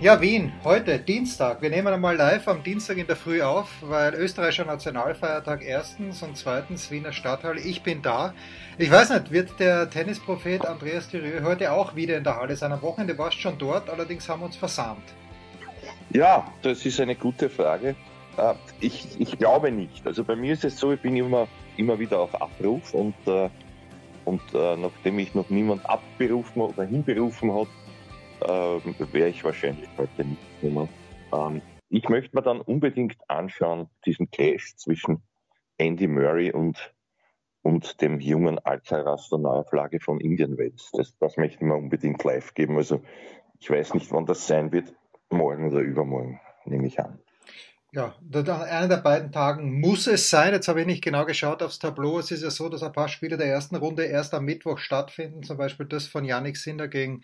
Ja, Wien. Heute, Dienstag. Wir nehmen einmal live am Dienstag in der Früh auf, weil österreichischer Nationalfeiertag erstens und zweitens Wiener Stadthalle. Ich bin da. Ich weiß nicht, wird der Tennisprophet Andreas Thierry heute auch wieder in der Halle sein? Am Wochenende warst du schon dort, allerdings haben wir uns versammelt. Ja, das ist eine gute Frage. Äh, ich, ich glaube nicht. Also bei mir ist es so, ich bin immer, immer wieder auf Abruf und, äh, und äh, nachdem mich noch niemand abberufen oder hinberufen hat, ähm, wäre ich wahrscheinlich heute nicht gekommen. Ähm, ich möchte mir dann unbedingt anschauen, diesen Clash zwischen Andy Murray und, und dem jungen Alcaraz der Neuauflage von Indian Wells. Das, das möchte ich mir unbedingt live geben. Also ich weiß nicht, wann das sein wird. Morgen oder übermorgen, nehme ich an. Ja, einer der beiden Tagen muss es sein. Jetzt habe ich nicht genau geschaut aufs Tableau. Es ist ja so, dass ein paar Spiele der ersten Runde erst am Mittwoch stattfinden. Zum Beispiel das von Yannick Sinner gegen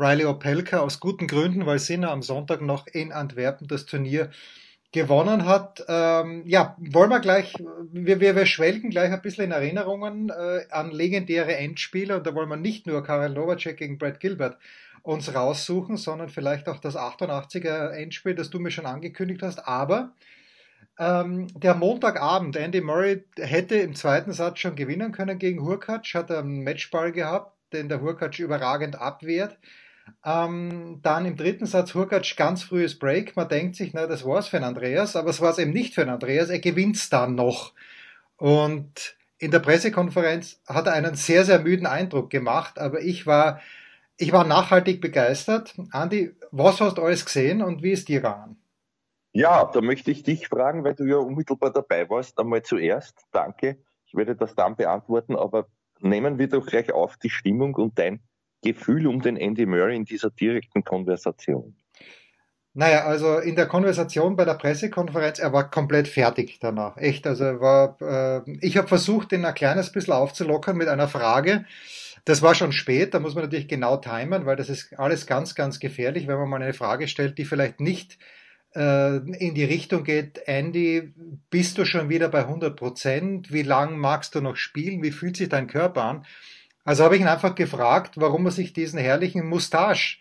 Riley Opelka aus guten Gründen, weil Sinner am Sonntag noch in Antwerpen das Turnier gewonnen hat. Ähm, ja, wollen wir gleich, wir, wir, wir schwelgen gleich ein bisschen in Erinnerungen äh, an legendäre Endspiele und da wollen wir nicht nur Karel Novacek gegen Brad Gilbert uns raussuchen, sondern vielleicht auch das 88er Endspiel, das du mir schon angekündigt hast. Aber ähm, der Montagabend, Andy Murray hätte im zweiten Satz schon gewinnen können gegen Hurkacz, hat einen Matchball gehabt, den der Hurkacz überragend abwehrt. Ähm, dann im dritten Satz Hurkacz ganz frühes Break. Man denkt sich, na, das war's für den Andreas, aber es war es eben nicht für den Andreas. Er gewinnt's dann noch. Und in der Pressekonferenz hat er einen sehr, sehr müden Eindruck gemacht, aber ich war, ich war nachhaltig begeistert. Andi, was hast du alles gesehen und wie ist dir gegangen? Ja, da möchte ich dich fragen, weil du ja unmittelbar dabei warst. Einmal zuerst, danke. Ich werde das dann beantworten, aber nehmen wir doch gleich auf die Stimmung und dein Gefühl um den Andy Murray in dieser direkten Konversation? Naja, also in der Konversation bei der Pressekonferenz, er war komplett fertig danach. Echt, also er war, äh, ich habe versucht, ihn ein kleines bisschen aufzulockern mit einer Frage. Das war schon spät, da muss man natürlich genau timen, weil das ist alles ganz, ganz gefährlich, wenn man mal eine Frage stellt, die vielleicht nicht äh, in die Richtung geht, Andy, bist du schon wieder bei 100 Prozent? Wie lang magst du noch spielen? Wie fühlt sich dein Körper an? Also habe ich ihn einfach gefragt, warum er sich diesen herrlichen Mustache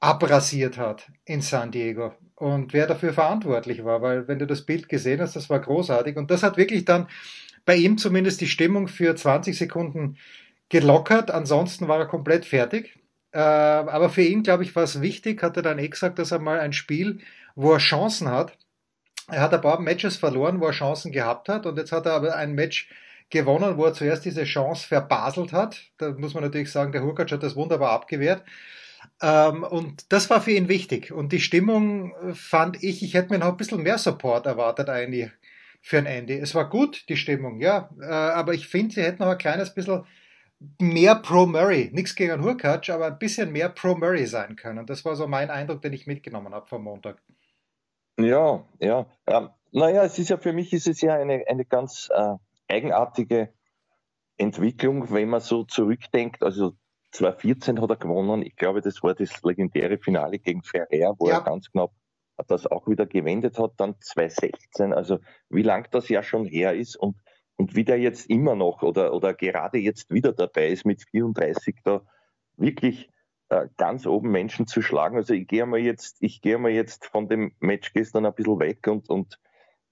abrasiert hat in San Diego und wer dafür verantwortlich war, weil wenn du das Bild gesehen hast, das war großartig und das hat wirklich dann bei ihm zumindest die Stimmung für 20 Sekunden gelockert, ansonsten war er komplett fertig. Äh, aber für ihn, glaube ich, war es wichtig, hat er dann eh gesagt, dass er mal ein Spiel, wo er Chancen hat. Er hat ein paar Matches verloren, wo er Chancen gehabt hat und jetzt hat er aber ein Match gewonnen, wo er zuerst diese Chance verbaselt hat. Da muss man natürlich sagen, der Hurkacz hat das wunderbar abgewehrt. Ähm, und das war für ihn wichtig. Und die Stimmung äh, fand ich, ich hätte mir noch ein bisschen mehr Support erwartet eigentlich für ein Andy. Es war gut, die Stimmung, ja. Äh, aber ich finde, sie hätten noch ein kleines bisschen mehr Pro Murray, nichts gegen Hurkacz, aber ein bisschen mehr Pro Murray sein können. Das war so mein Eindruck, den ich mitgenommen habe vom Montag. Ja, ja. Ähm, naja, es ist ja für mich ist es ja eine, eine ganz äh, eigenartige Entwicklung, wenn man so zurückdenkt. Also 2014 hat er gewonnen. Ich glaube, das war das legendäre Finale gegen Ferrer, wo ja. er ganz knapp das auch wieder gewendet hat. Dann 2016. Also wie lang das ja schon her ist und, und wie der jetzt immer noch oder, oder gerade jetzt wieder dabei ist mit 34 da wirklich äh, ganz oben Menschen zu schlagen. Also ich gehe mal jetzt, ich gehe mal jetzt von dem Match gestern ein bisschen weg und, und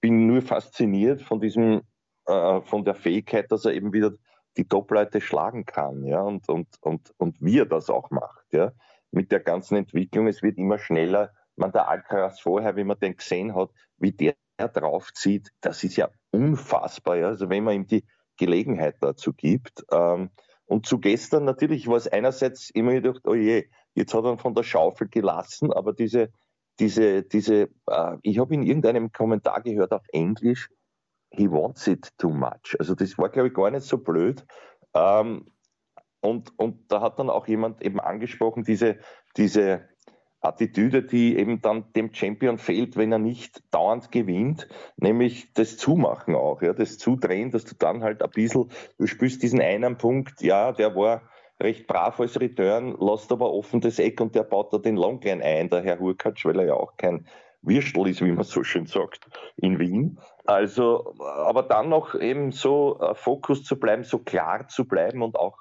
bin nur fasziniert von diesem äh, von der Fähigkeit, dass er eben wieder die Top-Leute schlagen kann, ja, und, und, und, und wie er das auch macht, ja, mit der ganzen Entwicklung. Es wird immer schneller. Man, der Alcaraz vorher, wie man den gesehen hat, wie der draufzieht, das ist ja unfassbar, ja, also wenn man ihm die Gelegenheit dazu gibt. Ähm, und zu gestern natürlich war es einerseits immer gedacht, oh je, jetzt hat er von der Schaufel gelassen, aber diese, diese, diese, äh, ich habe in irgendeinem Kommentar gehört auf Englisch, he wants it too much. Also das war, glaube ich, gar nicht so blöd. Ähm, und, und da hat dann auch jemand eben angesprochen, diese, diese Attitüde, die eben dann dem Champion fehlt, wenn er nicht dauernd gewinnt, nämlich das Zumachen auch, ja, das Zudrehen, dass du dann halt ein bisschen, du spürst diesen einen Punkt, ja, der war recht brav als Return, lässt aber offen das Eck und der baut da den Longline ein, der Herr Hurkacz, weil er ja auch kein Würstel ist, wie man so schön sagt, in Wien. Also, aber dann noch eben so äh, Fokus zu bleiben, so klar zu bleiben und auch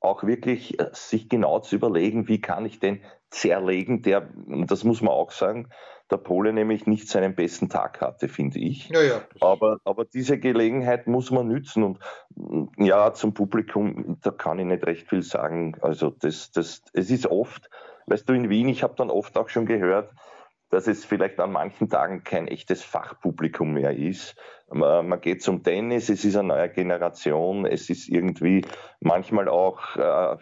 auch wirklich äh, sich genau zu überlegen, wie kann ich den zerlegen, der, das muss man auch sagen, der Pole nämlich nicht seinen besten Tag hatte, finde ich. Ja, ja. Aber, aber diese Gelegenheit muss man nützen und mm, ja, zum Publikum, da kann ich nicht recht viel sagen. Also das, das, es ist oft, weißt du, in Wien, ich habe dann oft auch schon gehört, dass es vielleicht an manchen Tagen kein echtes Fachpublikum mehr ist. Man geht zum Tennis, es ist eine neue Generation, es ist irgendwie manchmal auch, äh,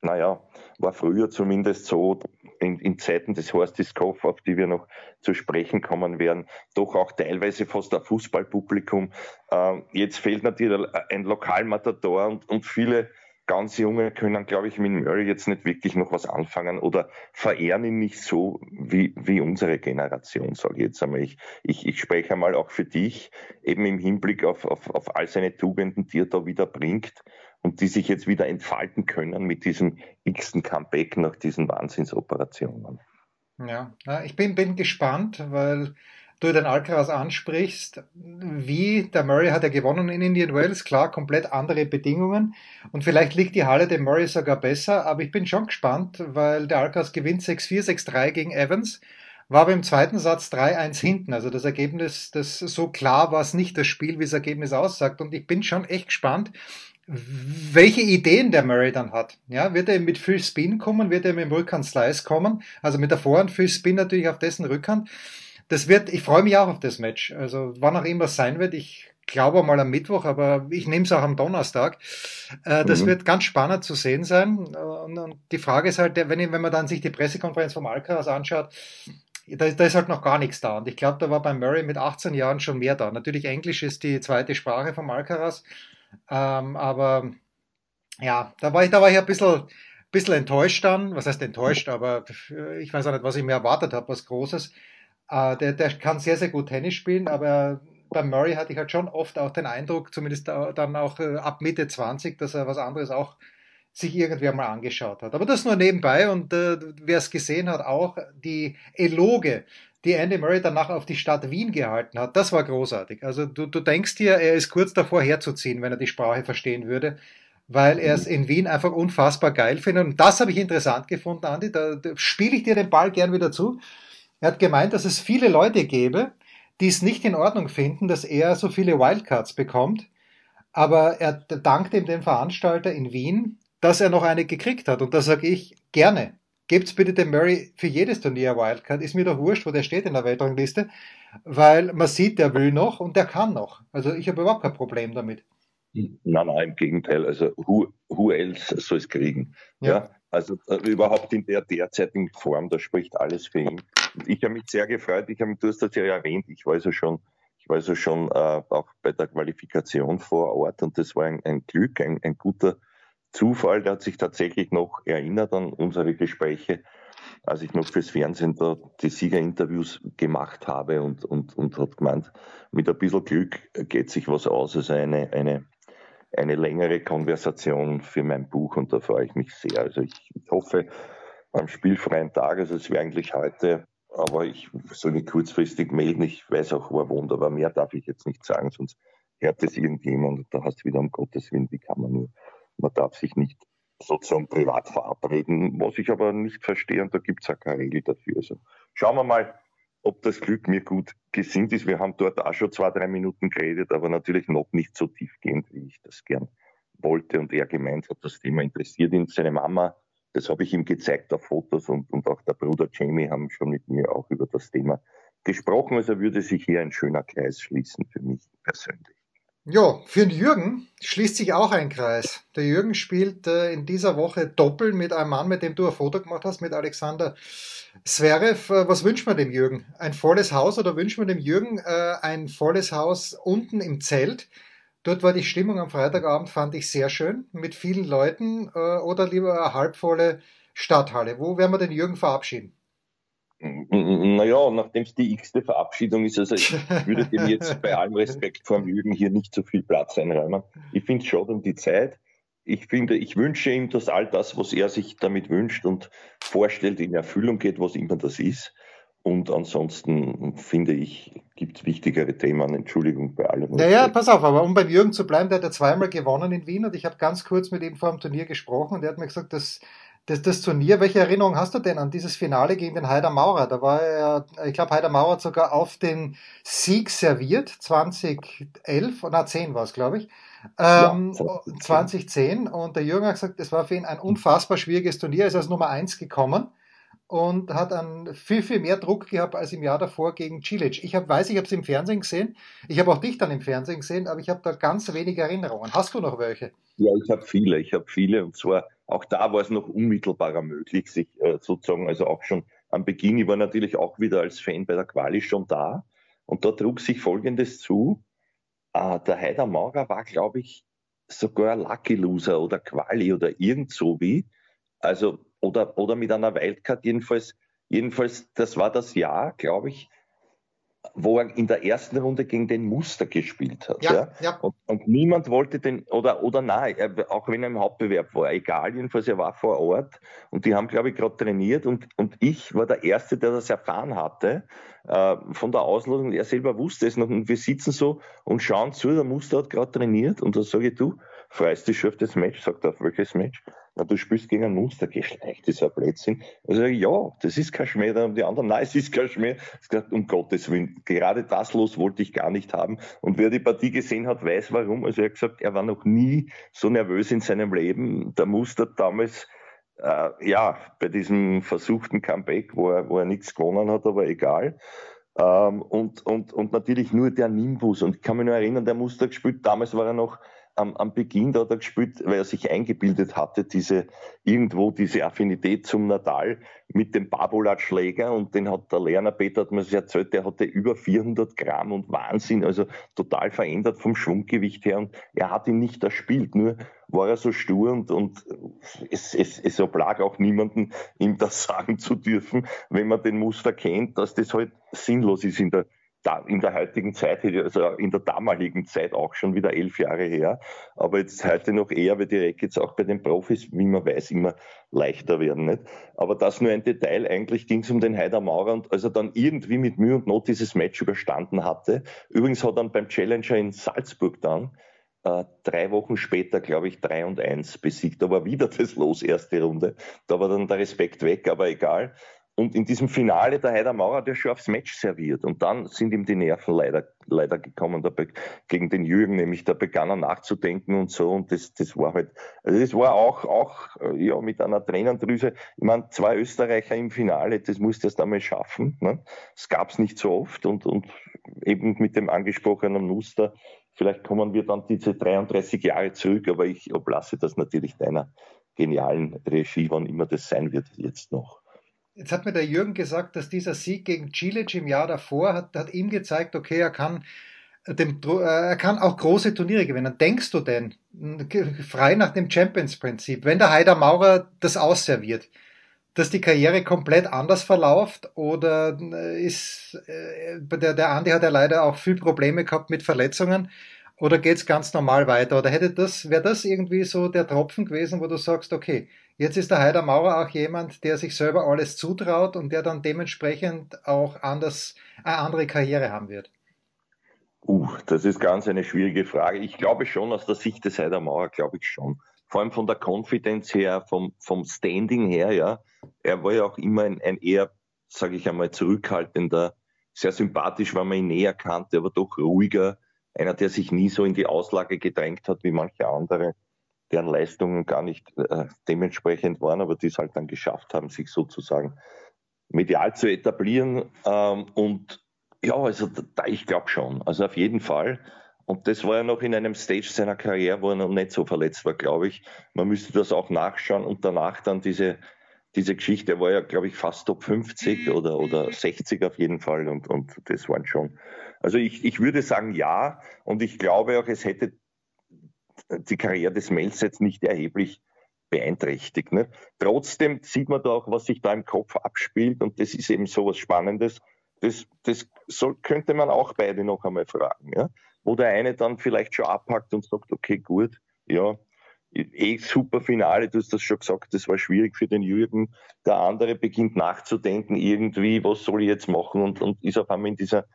naja, war früher zumindest so, in, in Zeiten des Horstis Koff, auf die wir noch zu sprechen kommen werden, doch auch teilweise fast ein Fußballpublikum. Äh, jetzt fehlt natürlich ein Lokalmatador und, und viele ganz Junge können, glaube ich, mit Murray jetzt nicht wirklich noch was anfangen oder verehren ihn nicht so wie, wie unsere Generation, sage ich jetzt einmal. Ich, ich, ich spreche einmal auch für dich, eben im Hinblick auf, auf, auf all seine Tugenden, die er da wieder bringt und die sich jetzt wieder entfalten können mit diesem x-ten Comeback nach diesen Wahnsinnsoperationen. Ja, ich bin, bin gespannt, weil du den Alcaraz ansprichst, wie der Murray hat ja gewonnen in Indian Wells, klar, komplett andere Bedingungen und vielleicht liegt die Halle dem Murray sogar besser, aber ich bin schon gespannt, weil der Alcaraz gewinnt 6-4, 6-3 gegen Evans, war aber im zweiten Satz 3-1 hinten, also das Ergebnis, das so klar war es nicht, das Spiel, wie das Ergebnis aussagt und ich bin schon echt gespannt, welche Ideen der Murray dann hat. Ja, wird er mit viel Spin kommen? Wird er mit dem Rückhand Slice kommen? Also mit der Vorhand viel Spin natürlich auf dessen Rückhand das wird, ich freue mich auch auf das Match. Also wann auch immer es sein wird, ich glaube mal am Mittwoch, aber ich nehme es auch am Donnerstag. Äh, das mhm. wird ganz spannend zu sehen sein. Und, und die Frage ist halt, wenn, wenn man dann sich die Pressekonferenz vom Alcaraz anschaut, da, da, ist halt noch gar nichts da. Und ich glaube, da war bei Murray mit 18 Jahren schon mehr da. Natürlich Englisch ist die zweite Sprache vom Alcaraz. Ähm, aber ja, da war ich, da war ich ein bisschen, bisschen enttäuscht dann. Was heißt enttäuscht? Aber ich weiß auch nicht, was ich mir erwartet habe, was Großes. Äh, der, der kann sehr, sehr gut Tennis spielen, aber bei Murray hatte ich halt schon oft auch den Eindruck, zumindest dann auch äh, ab Mitte 20, dass er was anderes auch sich irgendwer mal angeschaut hat. Aber das nur nebenbei und äh, wer es gesehen hat, auch die Eloge, die Andy Murray danach auf die Stadt Wien gehalten hat, das war großartig. Also du, du denkst dir, er ist kurz davor herzuziehen, wenn er die Sprache verstehen würde, weil er es in Wien einfach unfassbar geil findet. Und das habe ich interessant gefunden, Andi. Da, da spiele ich dir den Ball gern wieder zu. Er hat gemeint, dass es viele Leute gäbe, die es nicht in Ordnung finden, dass er so viele Wildcards bekommt. Aber er dankt ihm dem Veranstalter in Wien, dass er noch eine gekriegt hat. Und da sage ich gerne. Gebt's bitte dem Murray für jedes Turnier Wildcard. Ist mir doch wurscht, wo der steht in der Weltrangliste, weil man sieht, der will noch und der kann noch. Also ich habe überhaupt kein Problem damit. Nein, nein, im Gegenteil. Also who, who else soll es kriegen? Ja. ja. Also äh, überhaupt in der derzeitigen Form, da spricht alles für ihn. Und ich habe mich sehr gefreut, ich habe, du hast das ja erwähnt, ich war also schon, ich war also schon äh, auch bei der Qualifikation vor Ort und das war ein, ein Glück, ein, ein guter Zufall, der hat sich tatsächlich noch erinnert an unsere Gespräche, als ich noch fürs Fernsehen da die Siegerinterviews gemacht habe und, und, und hat gemeint, mit ein bisschen Glück geht sich was aus. Also eine, eine eine längere Konversation für mein Buch und da freue ich mich sehr. Also ich, ich hoffe am spielfreien Tag, also es wäre eigentlich heute, aber ich soll mich kurzfristig melden. Ich weiß auch, wo er wohnt, aber mehr darf ich jetzt nicht sagen, sonst hört es irgendjemand und da hast du wieder um Gottes Willen, wie kann man nur, man darf sich nicht sozusagen privat verabreden, was ich aber nicht verstehe und da gibt es auch keine Regel dafür. Also schauen wir mal, ob das Glück mir gut gesinnt ist. Wir haben dort auch schon zwei, drei Minuten geredet, aber natürlich noch nicht so tiefgehend, wie ich das gern wollte. Und er gemeint hat, das Thema interessiert ihn. Seine Mama, das habe ich ihm gezeigt auf Fotos und, und auch der Bruder Jamie haben schon mit mir auch über das Thema gesprochen. Also würde sich hier ein schöner Kreis schließen für mich persönlich. Ja, für den Jürgen schließt sich auch ein Kreis. Der Jürgen spielt äh, in dieser Woche Doppel mit einem Mann, mit dem du ein Foto gemacht hast, mit Alexander Zverev. Äh, was wünscht man dem Jürgen? Ein volles Haus oder wünscht man dem Jürgen äh, ein volles Haus unten im Zelt? Dort war die Stimmung am Freitagabend, fand ich sehr schön, mit vielen Leuten äh, oder lieber eine halbvolle Stadthalle. Wo werden wir den Jürgen verabschieden? Naja, nachdem es die x-te Verabschiedung ist, also ich würde dem jetzt bei allem Respekt vor dem Jürgen hier nicht so viel Platz einräumen. Ich finde es schade um die Zeit. Ich finde, ich wünsche ihm, dass all das, was er sich damit wünscht und vorstellt, in Erfüllung geht, was immer das ist. Und ansonsten finde ich, gibt es wichtigere Themen. Entschuldigung bei allem. Naja, pass auf, aber um beim Jürgen zu bleiben, der hat ja zweimal gewonnen in Wien und ich habe ganz kurz mit ihm vor dem Turnier gesprochen und er hat mir gesagt, dass das, das Turnier, welche Erinnerung hast du denn an dieses Finale gegen den Heider Maurer? Da war er, ich glaube, Heider Maurer hat sogar auf den Sieg serviert, 2011, na 10 war es, glaube ich. Ähm, ja, 2010. Und der Jürgen hat gesagt, es war für ihn ein unfassbar schwieriges Turnier. Er ist als Nummer 1 gekommen und hat dann viel, viel mehr Druck gehabt als im Jahr davor gegen Cilic. Ich hab, weiß, ich habe es im Fernsehen gesehen. Ich habe auch dich dann im Fernsehen gesehen, aber ich habe da ganz wenige Erinnerungen. Hast du noch welche? Ja, ich habe viele. Ich habe viele. Und zwar auch da war es noch unmittelbarer möglich, sich äh, sozusagen, also auch schon am Beginn, ich war natürlich auch wieder als Fan bei der Quali schon da. Und da trug sich Folgendes zu. Äh, der Heider Maurer war, glaube ich, sogar Lucky Loser oder Quali oder irgend so wie. Also, oder, oder mit einer Wildcard jedenfalls. Jedenfalls, das war das Jahr, glaube ich, wo er in der ersten Runde gegen den Muster gespielt hat. Ja, ja? ja. Und, und, niemand wollte den, oder, oder nein, auch wenn er im Hauptbewerb war, egal, jedenfalls er war vor Ort und die haben, glaube ich, gerade trainiert und, und ich war der Erste, der das erfahren hatte äh, von der Auslosung. Er selber wusste es noch und wir sitzen so und schauen zu, der Muster hat gerade trainiert und da sage ich, du, freust dich schon auf das Match? Sagt er, auf welches Match? Na, du spielst gegen ein Muster, geschleicht, ist ein Blödsinn. Also ja, das ist kein Schmäh. Dann haben die anderen, nein, es ist kein Schmäh. Ich gesagt, um Gottes Willen, gerade das Los wollte ich gar nicht haben. Und wer die Partie gesehen hat, weiß warum. Also er hat gesagt, er war noch nie so nervös in seinem Leben. Der Muster damals, äh, ja, bei diesem versuchten Comeback, wo er, wo er nichts gewonnen hat, aber egal. Ähm, und, und, und natürlich nur der Nimbus. Und ich kann mich nur erinnern, der Muster gespielt, damals war er noch am, am Beginn, da hat er gespielt, weil er sich eingebildet hatte, diese, irgendwo diese Affinität zum Nadal mit dem Babolat-Schläger. Und den hat der Lerner Peter, hat mir das erzählt, der hatte über 400 Gramm und Wahnsinn, also total verändert vom Schwunggewicht her. Und er hat ihn nicht erspielt, nur war er so stur und, und es, es, es oblag auch niemanden, ihm das sagen zu dürfen, wenn man den Muster kennt, dass das halt sinnlos ist in der in der heutigen Zeit, also in der damaligen Zeit auch schon wieder elf Jahre her, aber jetzt heute noch eher, weil die Rackets auch bei den Profis, wie man weiß, immer leichter werden. Nicht? Aber das nur ein Detail, eigentlich ging es um den Heider Maurer und als er dann irgendwie mit Mühe und Not dieses Match überstanden hatte, übrigens hat er dann beim Challenger in Salzburg dann äh, drei Wochen später, glaube ich, 3 und 1 besiegt. Da war wieder das Los, erste Runde. Da war dann der Respekt weg, aber egal. Und in diesem Finale der Heider Maurer der schon aufs Match serviert. Und dann sind ihm die Nerven leider, leider gekommen, gegen den Jürgen, nämlich da begann er nachzudenken und so. Und das, das war halt, also das war auch, auch, äh, ja, mit einer Tränendrüse. Ich meine, zwei Österreicher im Finale, das musste erst einmal schaffen. Ne? Das gab es nicht so oft und, und eben mit dem angesprochenen Muster. Vielleicht kommen wir dann diese 33 Jahre zurück, aber ich oblasse das natürlich deiner genialen Regie, wann immer das sein wird, jetzt noch. Jetzt hat mir der Jürgen gesagt, dass dieser Sieg gegen Cilic im Jahr davor hat, hat ihm gezeigt, okay, er kann, dem, äh, er kann auch große Turniere gewinnen. Denkst du denn, frei nach dem Champions-Prinzip, wenn der Heider Maurer das ausserviert, dass die Karriere komplett anders verläuft oder äh, ist, äh, der, der Andi hat ja leider auch viel Probleme gehabt mit Verletzungen oder geht's ganz normal weiter? Oder hätte das, wäre das irgendwie so der Tropfen gewesen, wo du sagst, okay, Jetzt ist der Heider Maurer auch jemand, der sich selber alles zutraut und der dann dementsprechend auch anders, eine andere Karriere haben wird. Uh, das ist ganz eine schwierige Frage. Ich glaube schon, aus der Sicht des Heider Maurer, glaube ich schon. Vor allem von der Konfidenz her, vom, vom Standing her, ja. Er war ja auch immer ein, ein eher, sage ich einmal, zurückhaltender, sehr sympathisch, weil man ihn näher kannte, aber doch ruhiger. Einer, der sich nie so in die Auslage gedrängt hat wie manche andere deren Leistungen gar nicht äh, dementsprechend waren, aber die es halt dann geschafft haben, sich sozusagen medial zu etablieren. Ähm, und ja, also da, ich glaube schon, also auf jeden Fall. Und das war ja noch in einem Stage seiner Karriere, wo er noch nicht so verletzt war, glaube ich. Man müsste das auch nachschauen und danach dann diese, diese Geschichte, er war ja, glaube ich, fast Top 50 oder, oder 60 auf jeden Fall und, und das waren schon. Also ich, ich würde sagen ja und ich glaube auch, es hätte die Karriere des Melz jetzt nicht erheblich beeinträchtigt. Ne? Trotzdem sieht man da auch, was sich da im Kopf abspielt und das ist eben so was Spannendes. Das, das soll, könnte man auch beide noch einmal fragen. Ja? Wo der eine dann vielleicht schon abhackt und sagt, okay, gut, ja, eh super Finale, du hast das schon gesagt, das war schwierig für den Jürgen. Der andere beginnt nachzudenken, irgendwie, was soll ich jetzt machen und, und ist auf einmal in dieser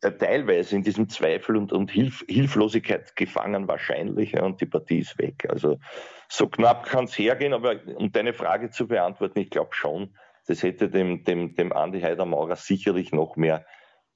teilweise in diesem Zweifel und, und Hilf Hilflosigkeit gefangen wahrscheinlich ja, und die Partie ist weg. Also so knapp kann es hergehen, aber um deine Frage zu beantworten, ich glaube schon, das hätte dem, dem, dem Andi Heidermaurer sicherlich noch mehr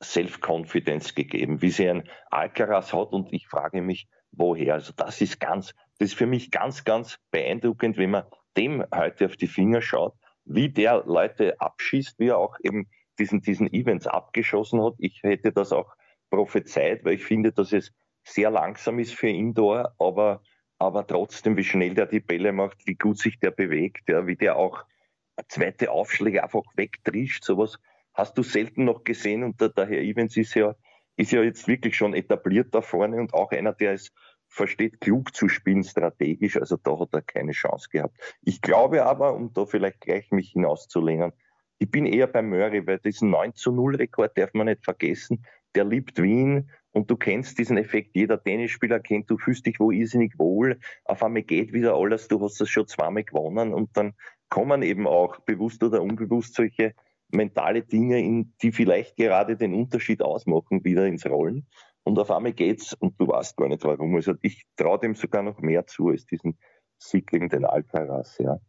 Self-Confidence gegeben, wie sie ein Alcaraz hat und ich frage mich, woher. Also das ist ganz, das ist für mich ganz, ganz beeindruckend, wenn man dem heute auf die Finger schaut, wie der Leute abschießt, wie er auch eben diesen, diesen Events abgeschossen hat. Ich hätte das auch prophezeit, weil ich finde, dass es sehr langsam ist für Indoor, aber, aber trotzdem, wie schnell der die Bälle macht, wie gut sich der bewegt, ja, wie der auch zweite Aufschläge einfach wegtrischt, sowas hast du selten noch gesehen und der, der Herr Evans ist ja, ist ja jetzt wirklich schon etabliert da vorne und auch einer, der es versteht, klug zu spielen, strategisch, also da hat er keine Chance gehabt. Ich glaube aber, um da vielleicht gleich mich hinauszulehnen, ich bin eher bei Murray, weil diesen 9 zu 0 Rekord darf man nicht vergessen. Der liebt Wien und du kennst diesen Effekt. Jeder Tennisspieler kennt, du fühlst dich wo irrsinnig wohl. Auf einmal geht wieder alles. Du hast das schon zweimal gewonnen und dann kommen eben auch bewusst oder unbewusst solche mentale Dinge, in, die vielleicht gerade den Unterschied ausmachen, wieder ins Rollen. Und auf einmal geht's und du weißt gar nicht warum. Also ich traue dem sogar noch mehr zu als diesen Sieg gegen den Alcaraz, ja.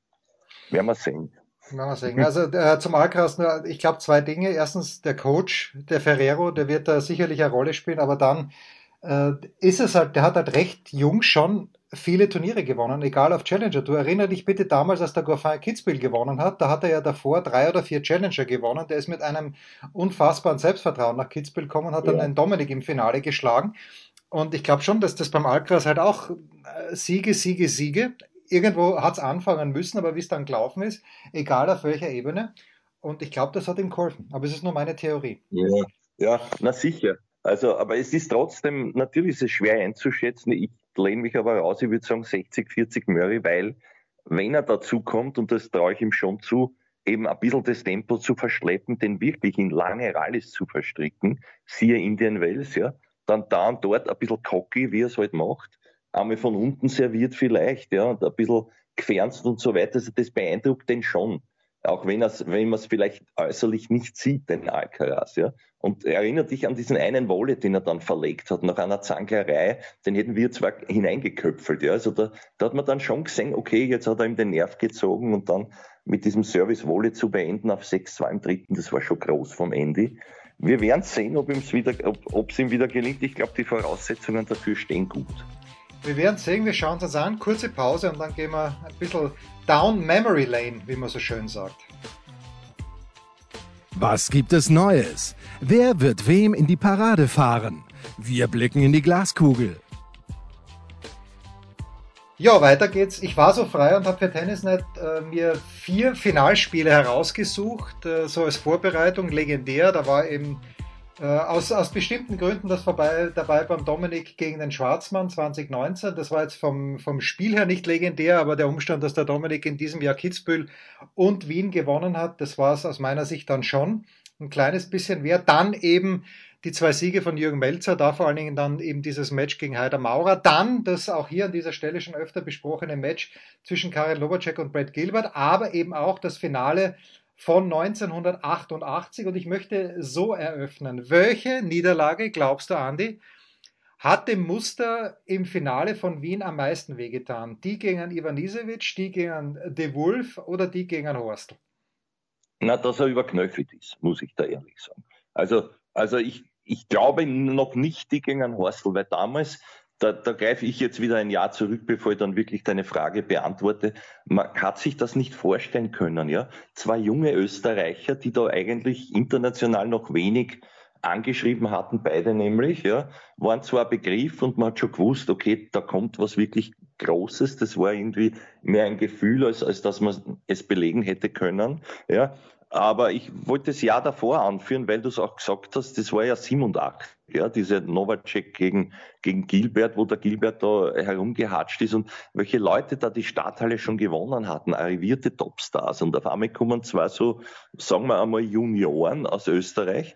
Werden wir sehen. Mal sehen. Also äh, zum Alcaraz nur, ich glaube zwei Dinge. Erstens der Coach, der Ferrero, der wird da sicherlich eine Rolle spielen, aber dann äh, ist es halt, der hat halt recht jung schon viele Turniere gewonnen, egal auf Challenger. Du erinner dich bitte damals, als der Goffin Kitzbühel gewonnen hat, da hat er ja davor drei oder vier Challenger gewonnen. Der ist mit einem unfassbaren Selbstvertrauen nach Kitzbühel gekommen und hat ja. dann den Dominik im Finale geschlagen. Und ich glaube schon, dass das beim Alcaraz halt auch äh, Siege, Siege, Siege irgendwo hat es anfangen müssen, aber wie es dann gelaufen ist, egal auf welcher Ebene. Und ich glaube, das hat ihm geholfen. Aber es ist nur meine Theorie. Ja, ja, na sicher. Also, aber es ist trotzdem, natürlich ist es schwer einzuschätzen. Ich lehne mich aber raus, ich würde sagen 60, 40 Murray, weil wenn er dazu kommt, und das traue ich ihm schon zu, eben ein bisschen das Tempo zu verschleppen, den wirklich in lange Rallyes zu verstricken, siehe Indian Wells, ja, dann da und dort ein bisschen cocky, wie er es halt macht, einmal von unten serviert vielleicht, ja, und ein bisschen gefernst und so weiter. Also das beeindruckt den schon. Auch wenn, wenn man es vielleicht äußerlich nicht sieht, den Alcaraz, ja. Und erinnert dich an diesen einen Wolle, den er dann verlegt hat, nach einer Zanglerei, den hätten wir zwar hineingeköpfelt, ja. Also da, da hat man dann schon gesehen, okay, jetzt hat er ihm den Nerv gezogen und dann mit diesem Service Wolle zu beenden auf 6-2 im dritten, das war schon groß vom Ende. Wir werden sehen, ob es ihm wieder gelingt. Ich glaube, die Voraussetzungen dafür stehen gut. Wir werden sehen, wir schauen uns das an. Kurze Pause und dann gehen wir ein bisschen down Memory Lane, wie man so schön sagt. Was gibt es Neues? Wer wird wem in die Parade fahren? Wir blicken in die Glaskugel. Ja, weiter geht's. Ich war so frei und habe für Tennisnet äh, mir vier Finalspiele herausgesucht, äh, so als Vorbereitung, legendär. Da war eben äh, aus, aus bestimmten Gründen das vorbei dabei beim Dominik gegen den Schwarzmann 2019. Das war jetzt vom, vom Spiel her nicht legendär, aber der Umstand, dass der Dominik in diesem Jahr Kitzbühel und Wien gewonnen hat, das war es aus meiner Sicht dann schon ein kleines bisschen wert. Dann eben die zwei Siege von Jürgen Melzer, da vor allen Dingen dann eben dieses Match gegen Heider Maurer. Dann das auch hier an dieser Stelle schon öfter besprochene Match zwischen Karin Lobacek und Brad Gilbert, aber eben auch das Finale von 1988 und ich möchte so eröffnen. Welche Niederlage, glaubst du, Andi, hat dem Muster im Finale von Wien am meisten wehgetan? Die gegen Ivanisevic, die gegen De Wolf oder die gegen Horstl? Na, dass er überknöchelt ist, muss ich da ehrlich sagen. Also, also ich, ich glaube noch nicht die gegen Horstl, weil damals da, da greife ich jetzt wieder ein Jahr zurück, bevor ich dann wirklich deine Frage beantworte. Man hat sich das nicht vorstellen können, ja. Zwei junge Österreicher, die da eigentlich international noch wenig angeschrieben hatten, beide nämlich, ja, waren zwar Begriff und man hat schon gewusst, okay, da kommt was wirklich Großes. Das war irgendwie mehr ein Gefühl, als, als dass man es belegen hätte können, ja. Aber ich wollte das Jahr davor anführen, weil du es auch gesagt hast, das war ja 87, ja, diese Novacek gegen, gegen Gilbert, wo der Gilbert da herumgehatscht ist und welche Leute da die Starthalle schon gewonnen hatten, arrivierte Topstars. Und auf einmal kommen zwei so, sagen wir einmal, Junioren aus Österreich,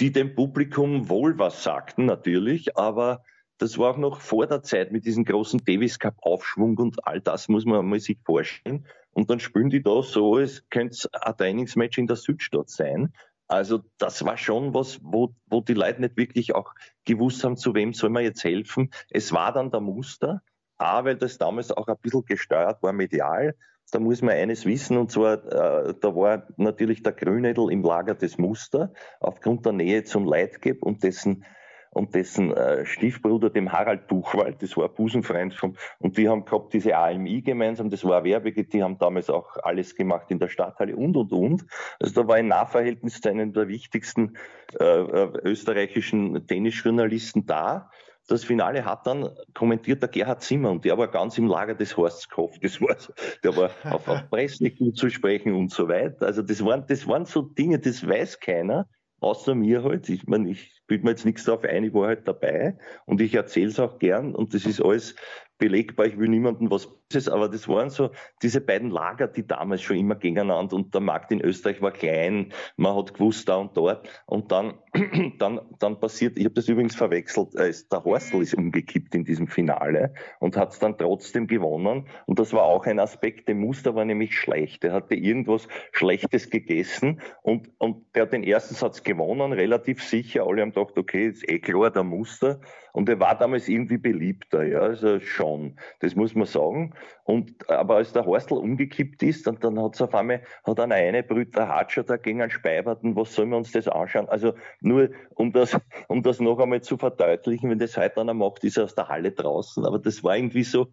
die dem Publikum wohl was sagten, natürlich, aber das war auch noch vor der Zeit mit diesem großen Davis Cup Aufschwung und all das muss man mal sich vorstellen. Und dann spielen die da so, es könnte ein Trainingsmatch in der Südstadt sein. Also das war schon was, wo, wo die Leute nicht wirklich auch gewusst haben, zu wem soll man jetzt helfen. Es war dann der Muster, A, weil das damals auch ein bisschen gesteuert war medial. Da muss man eines wissen, und zwar, äh, da war natürlich der Grünedel im Lager des Muster, aufgrund der Nähe zum Leitgeb und dessen und dessen äh, Stiefbruder, dem Harald Buchwald, das war ein Busenfreund vom, und die haben gehabt diese AMI gemeinsam, das war Werbe, die haben damals auch alles gemacht in der Stadthalle und, und, und. Also da war ein Nahverhältnis zu einem der wichtigsten äh, äh, österreichischen Tennisjournalisten da. Das Finale hat dann kommentiert der Gerhard Zimmer und der war ganz im Lager des Horst Koff. Das war der war auf, auf Presse gut zu sprechen und so weiter. Also das waren, das waren so Dinge, das weiß keiner außer mir halt. Ich meine, ich bilde mir jetzt nichts darauf ein, ich war halt dabei und ich erzähle es auch gern und das ist alles belegbar, ich will niemandem was Böses, aber das waren so diese beiden Lager, die damals schon immer gegeneinander und der Markt in Österreich war klein, man hat gewusst da und dort und dann, dann, dann passiert, ich habe das übrigens verwechselt, äh, der Horstl ist umgekippt in diesem Finale und hat es dann trotzdem gewonnen. Und das war auch ein Aspekt, der Muster war nämlich schlecht, er hatte irgendwas Schlechtes gegessen und, und der hat den ersten Satz gewonnen, relativ sicher, alle haben gedacht, okay, ist eh klar, der Muster. Und er war damals irgendwie beliebter, ja, also schon, das muss man sagen. Und, aber als der Horstl umgekippt ist, dann, dann hat es auf einmal, hat einer eine Brüter Hatscher da gegen einen Speiberten, was sollen wir uns das anschauen? Also nur, um das, um das noch einmal zu verdeutlichen, wenn das heute einer macht, ist er aus der Halle draußen, aber das war irgendwie so,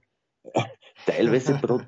teilweise pro,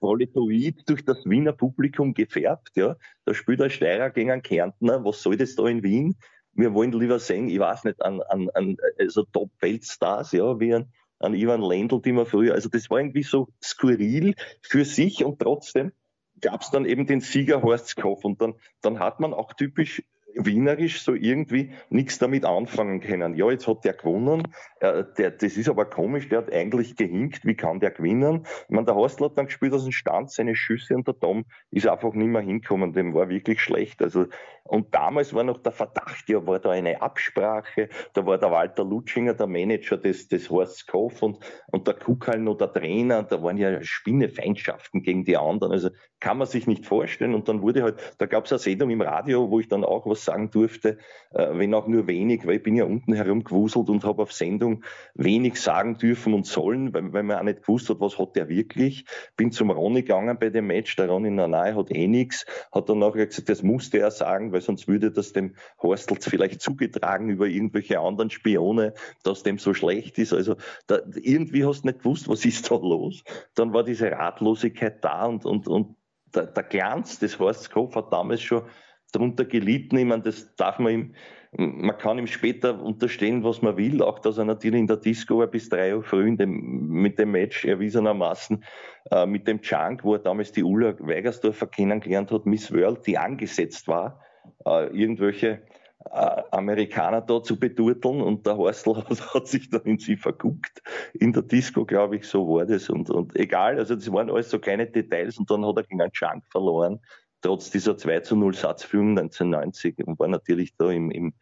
proletoid durch das Wiener Publikum gefärbt, ja. Da spielt ein Steirer gegen einen Kärntner, was soll das da in Wien? wir wollen lieber sehen, ich weiß nicht, an, an, an also Top-Weltstars, ja, wie an, an Ivan Lendl, die man früher, also das war irgendwie so skurril für sich und trotzdem gab es dann eben den Sieger Horst Koff und dann, dann hat man auch typisch wienerisch so irgendwie nichts damit anfangen können. Ja, jetzt hat der gewonnen, äh, der, das ist aber komisch, der hat eigentlich gehinkt, wie kann der gewinnen? Ich meine, der Horstl hat dann gespielt aus dem Stand, seine Schüsse und der Dom ist einfach nicht mehr hinkommen, dem war wirklich schlecht. Also, und damals war noch der Verdacht, ja, war da eine Absprache, da war der Walter Lutschinger, der Manager des, des Horst Koff und, und der Kuckhall noch der Trainer, da waren ja Spinnefeindschaften gegen die anderen, also kann man sich nicht vorstellen. Und dann wurde halt, da gab es eine Sendung im Radio, wo ich dann auch was sagen durfte, äh, wenn auch nur wenig, weil ich bin ja unten herumgewuselt und habe auf Sendung wenig sagen dürfen und sollen, weil, weil man auch nicht gewusst hat, was hat der wirklich. Bin zum Ronny gegangen bei dem Match, der Ronny Nanai hat eh nichts, hat dann nachher gesagt, das musste er sagen, weil sonst würde das dem Horstels vielleicht zugetragen über irgendwelche anderen Spione, dass dem so schlecht ist. Also da, irgendwie hast du nicht gewusst, was ist da los. Dann war diese Ratlosigkeit da und, und, und der, der Glanz des Horst Kopf hat damals schon darunter gelitten. Ich meine, das darf man ihm, man kann ihm später unterstellen, was man will, auch dass er natürlich in der Disco bis drei Uhr früh in dem, mit dem Match erwiesenermaßen äh, mit dem Chunk, wo er damals die Ulla Weigersdorfer kennengelernt hat, Miss World, die angesetzt war, äh, irgendwelche äh, Amerikaner da zu bedurteln und der Horstl hat, hat, sich dann in sie verguckt. In der Disco, glaube ich, so war das und, und egal, also das waren alles so kleine Details und dann hat er gegen einen Chunk verloren trotz dieser 2 zu 0 Satzführung 1990 und war natürlich da im, im,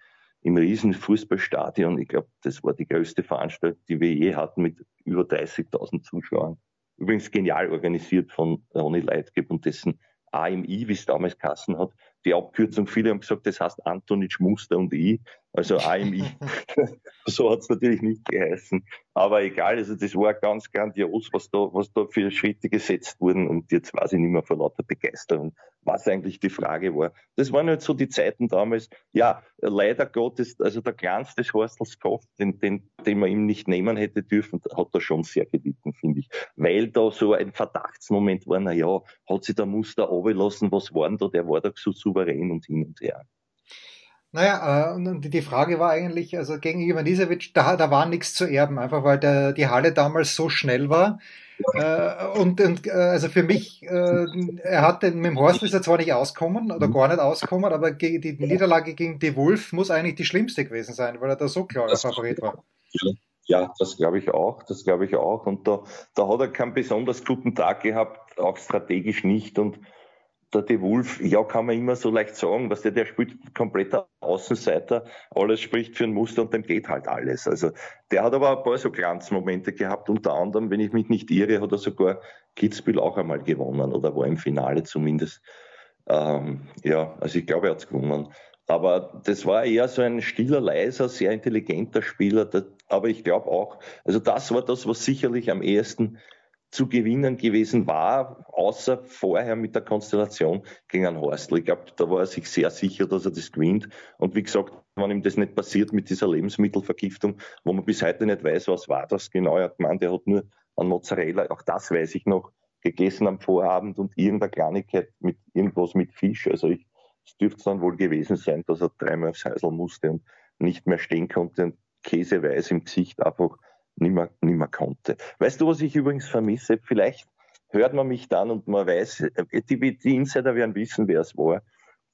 im riesen Fußballstadion. Ich glaube, das war die größte Veranstaltung, die wir je hatten mit über 30.000 Zuschauern. Übrigens genial organisiert von Ronny Leitgeb und dessen AMI, wie es damals Kassen hat. Die Abkürzung, viele haben gesagt, das heißt Antonitsch Muster und I, also AMI. so hat es natürlich nicht geheißen. Aber egal, also das war ganz grandios, was da, was da für Schritte gesetzt wurden. Und jetzt weiß ich nicht mehr vor lauter Begeisterung, was eigentlich die Frage war. Das waren halt so die Zeiten damals. Ja, leider Gottes, also der Glanz des Horstels Kopf, den, den, den man ihm nicht nehmen hätte dürfen, hat er schon sehr gelitten, finde ich. Weil da so ein Verdachtsmoment war, na ja, hat sich der Muster runterlassen, was war denn da? Der war da so souverän und hin und her. Naja, äh, und die Frage war eigentlich, also gegen Ivanisevic, da, da war nichts zu erben, einfach weil der, die Halle damals so schnell war. Äh, und, und äh, also für mich, äh, er hat den, mit dem Horst ist er zwar nicht auskommen oder gar nicht auskommen, aber die Niederlage gegen die Wolf muss eigentlich die schlimmste gewesen sein, weil er da so klarer Favorit war. Ja, das glaube ich auch, das glaube ich auch. Und da, da hat er keinen besonders guten Tag gehabt, auch strategisch nicht. Und der De Wolf, ja, kann man immer so leicht sagen, was der, der spielt kompletter Außenseiter, alles spricht für ein Muster und dem geht halt alles. Also der hat aber ein paar so Glanzmomente gehabt, unter anderem, wenn ich mich nicht irre, hat er sogar Kitzbühel auch einmal gewonnen oder war im Finale zumindest. Ähm, ja, also ich glaube, er hat gewonnen. Aber das war eher so ein stiller, leiser, sehr intelligenter Spieler. Aber ich glaube auch, also das war das, was sicherlich am ehesten zu gewinnen gewesen war, außer vorher mit der Konstellation gegen einen Horstl. Ich glaube, da war er sich sehr sicher, dass er das gewinnt. Und wie gesagt, wenn ihm das nicht passiert mit dieser Lebensmittelvergiftung, wo man bis heute nicht weiß, was war das genau. Er hat gemeint, er hat nur an Mozzarella, auch das weiß ich noch, gegessen am Vorabend und irgendeine Kleinigkeit mit irgendwas mit Fisch. Also ich, es dürfte dann wohl gewesen sein, dass er dreimal aufs Häusl musste und nicht mehr stehen konnte und käseweiß im Gesicht einfach nicht mehr konnte. Weißt du, was ich übrigens vermisse? Vielleicht hört man mich dann und man weiß, äh, die, die Insider werden wissen, wer es war,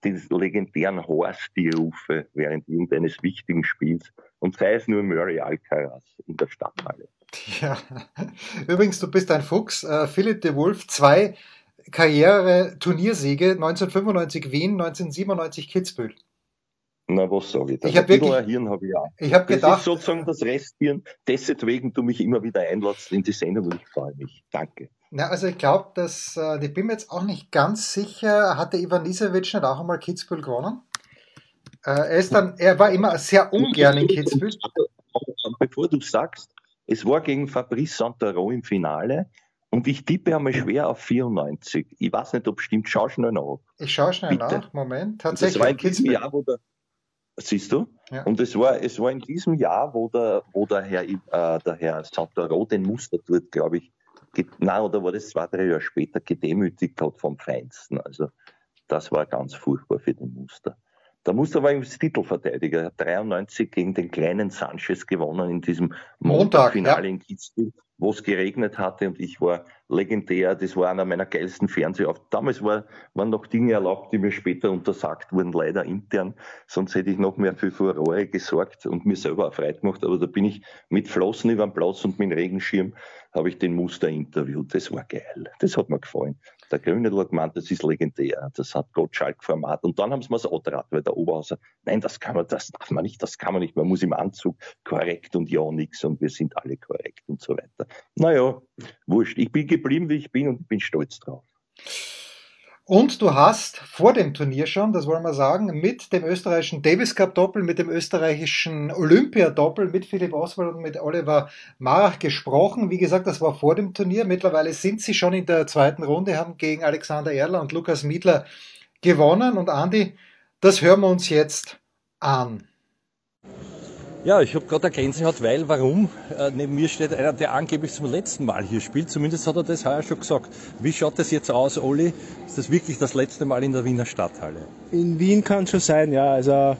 die legendären Horst-Rufe während irgendeines wichtigen Spiels und sei es nur Murray Alcaraz in der Stadthalle. Ja, übrigens, du bist ein Fuchs. Uh, Philipp de Wolf, zwei Karriere-Turniersiege, 1995 Wien, 1997 Kitzbühel. Na, was sage ich? Da? Ich habe wirklich, ein Hirn habe ich auch. Ich habe gedacht, das ist sozusagen das Resthirn, deswegen du mich immer wieder einlädst in die Sendung und ich freue mich. Danke. Na, also ich glaube, dass, äh, ich bin mir jetzt auch nicht ganz sicher, hatte Ivan Nisevic nicht auch einmal Kitzbühel gewonnen? Äh, er ist dann, er war immer sehr ungern in Kitzbühel. Bevor du sagst, es war gegen Fabrice Santaro im Finale und ich tippe einmal schwer auf 94. Ich weiß nicht, ob es stimmt. Schau schnell nach. Ich schaue schnell Bitte. nach. Moment. Tatsächlich. Das war in Jahr, wo der, Siehst du? Ja. Und es war, es war in diesem Jahr, wo der, wo der Herr, äh, der Herr Santoro den Muster dort, glaube ich, nein, oder war das zwei, drei Jahre später gedemütigt hat vom Feinsten. Also das war ganz furchtbar für den Muster. Der Muster war übrigens Titelverteidiger. Er hat 93 gegen den kleinen Sanchez gewonnen in diesem Montagfinale Montag, ja. in Kitzbühel wo es geregnet hatte und ich war legendär. Das war einer meiner geilsten Fernsehauftritte. Damals war, waren noch Dinge erlaubt, die mir später untersagt wurden, leider intern. Sonst hätte ich noch mehr für Furore gesorgt und mir selber erfreut gemacht. Aber da bin ich mit Flossen über den Platz und mit dem Regenschirm habe ich den Muster interviewt. Das war geil. Das hat mir gefallen. Der Grüne hat gemeint, das ist legendär. Das hat Gottschalk-Format. Und dann haben sie mir so angetragen, weil der Oberhauser, nein, das kann man, das darf man nicht, das kann man nicht. Man muss im Anzug korrekt und ja nix und wir sind alle korrekt und so weiter. Naja, wurscht. Ich bin geblieben, wie ich bin und bin stolz drauf. Und du hast vor dem Turnier schon, das wollen wir sagen, mit dem österreichischen Davis Cup Doppel, mit dem österreichischen Olympia Doppel, mit Philipp Oswald und mit Oliver Marach gesprochen. Wie gesagt, das war vor dem Turnier. Mittlerweile sind sie schon in der zweiten Runde, haben gegen Alexander Erler und Lukas Miedler gewonnen. Und Andi, das hören wir uns jetzt an. Ja, ich habe gerade eine Gänsehaut, weil, warum? Äh, neben mir steht einer, der angeblich zum letzten Mal hier spielt. Zumindest hat er das heuer schon gesagt. Wie schaut das jetzt aus, Olli? Ist das wirklich das letzte Mal in der Wiener Stadthalle? In Wien kann schon sein, ja. Also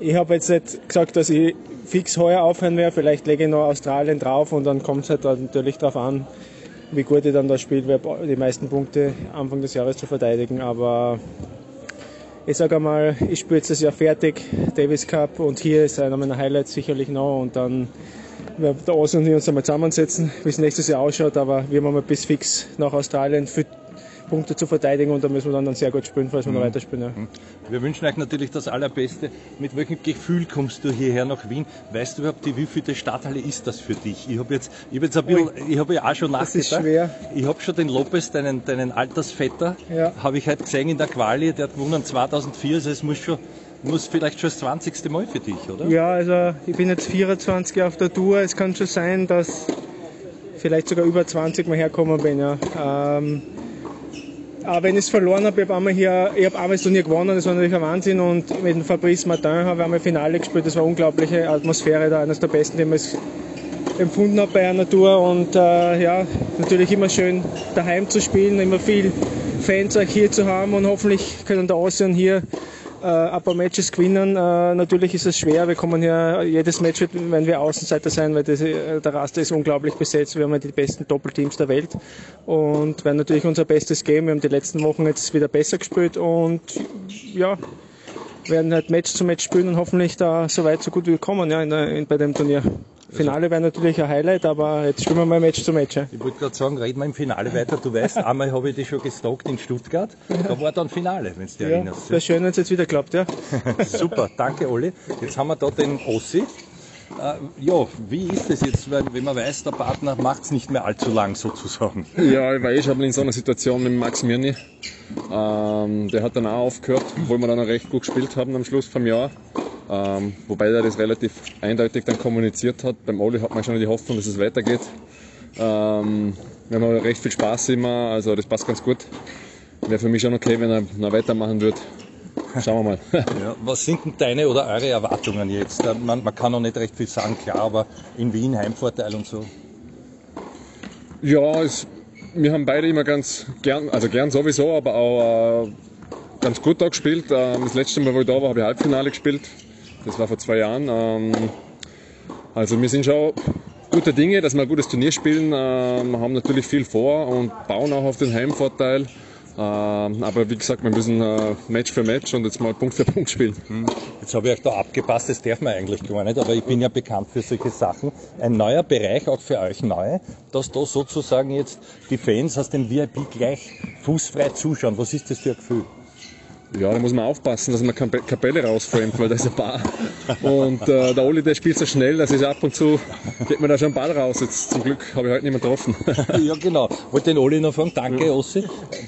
ich habe jetzt nicht gesagt, dass ich fix heuer aufhören werde. Vielleicht lege ich noch Australien drauf und dann kommt es halt natürlich darauf an, wie gut ich dann da spiele, die meisten Punkte Anfang des Jahres zu verteidigen. Aber ich sage einmal, ich spiele jetzt das Jahr fertig, Davis Cup, und hier ist einer meiner Highlights sicherlich noch. Und dann werden der Osi und wir uns einmal zusammensetzen, wie es nächstes Jahr ausschaut. Aber wir haben mal bis fix nach Australien für Punkte zu verteidigen und da müssen wir dann, dann sehr gut spielen, falls wir mhm. noch weiterspielen. Ja. Mhm. Wir wünschen euch natürlich das Allerbeste. Mit welchem Gefühl kommst du hierher nach Wien? Weißt du überhaupt, wie viele Stadthalle ist das für dich? Ich habe jetzt, ich hab jetzt ein bisschen, ich habe ja auch schon nachgedacht. Das ist schwer. Ich habe schon den Lopez, deinen, deinen Altersvetter, ja. habe ich heute gesehen in der Quali, der hat gewonnen 2004, also es muss schon muss vielleicht schon das 20. Mal für dich, oder? Ja, also ich bin jetzt 24 auf der Tour. Es kann schon sein, dass vielleicht sogar über 20 Mal herkommen bin. Ja. Ähm, aber wenn ich es verloren habe, ich habe einmal hier, ich habe einmal das Turnier gewonnen, das war natürlich ein Wahnsinn und mit dem Fabrice Martin habe ich einmal Finale gespielt, das war eine unglaubliche Atmosphäre da, eines der besten, die ich empfunden habe bei einer Tour und äh, ja, natürlich immer schön daheim zu spielen, immer viel Fans auch hier zu haben und hoffentlich können der Ausland hier äh, ein paar Matches gewinnen. Äh, natürlich ist es schwer. Wir kommen hier jedes Match, wenn wir Außenseiter sein, weil das, äh, der Raster ist unglaublich besetzt. Wir haben ja die besten Doppelteams der Welt und werden natürlich unser Bestes geben. Wir haben die letzten Wochen jetzt wieder besser gespielt und ja, werden halt Match zu Match spielen und hoffentlich da so weit so gut wie kommen ja, in in, bei dem Turnier. Finale wäre natürlich ein Highlight, aber jetzt spielen wir mal Match zu Match. Ja. Ich wollte gerade sagen, reden wir im Finale weiter. Du weißt, einmal habe ich dich schon gestockt in Stuttgart. Da war dann Finale, wenn du dich ja, erinnerst. Wäre schön, wenn es jetzt wieder klappt, ja. Super, danke Olli. Jetzt haben wir da den Ossi. Äh, ja, wie ist es jetzt, wenn, wenn man weiß, der Partner macht es nicht mehr allzu lang sozusagen? Ja, ich war eh schon in so einer Situation mit Max Mirni. Ähm, der hat dann auch aufgehört, obwohl wir dann auch recht gut gespielt haben am Schluss vom Jahr. Ähm, wobei er das relativ eindeutig dann kommuniziert hat. Beim Oli hat man schon die Hoffnung, dass es weitergeht. Ähm, wir haben recht viel Spaß immer, also das passt ganz gut. Wäre für mich schon okay, wenn er noch weitermachen würde. Schauen wir mal. ja, was sind denn deine oder eure Erwartungen jetzt? Äh, man, man, kann noch nicht recht viel sagen, klar, aber in Wien Heimvorteil und so. Ja, es, wir haben beide immer ganz gern, also gern sowieso, aber auch äh, ganz gut da gespielt. Äh, das letzte Mal, wo ich da war, habe ich Halbfinale gespielt. Das war vor zwei Jahren. Ähm, also wir sind schon gute Dinge, dass wir ein gutes Turnier spielen. Ähm, haben natürlich viel vor und bauen auch auf den Heimvorteil. Ähm, aber wie gesagt, wir müssen äh, Match für Match und jetzt mal Punkt für Punkt spielen. Hm. Jetzt habe ich euch da abgepasst, das darf man eigentlich gar nicht, aber ich bin ja bekannt für solche Sachen. Ein neuer Bereich auch für euch neu, dass da sozusagen jetzt die Fans aus dem VIP gleich fußfrei zuschauen. Was ist das für ein Gefühl? Ja, da muss man aufpassen, dass man keine Kapelle rausframet, weil da ist ein Bar. Und äh, der Oli, der spielt so schnell, dass ich ab und zu geht mir da schon ein Ball raus. Jetzt zum Glück habe ich heute nicht mehr getroffen. ja, genau. Wollte den Oli noch fragen. Danke, ja. Ossi.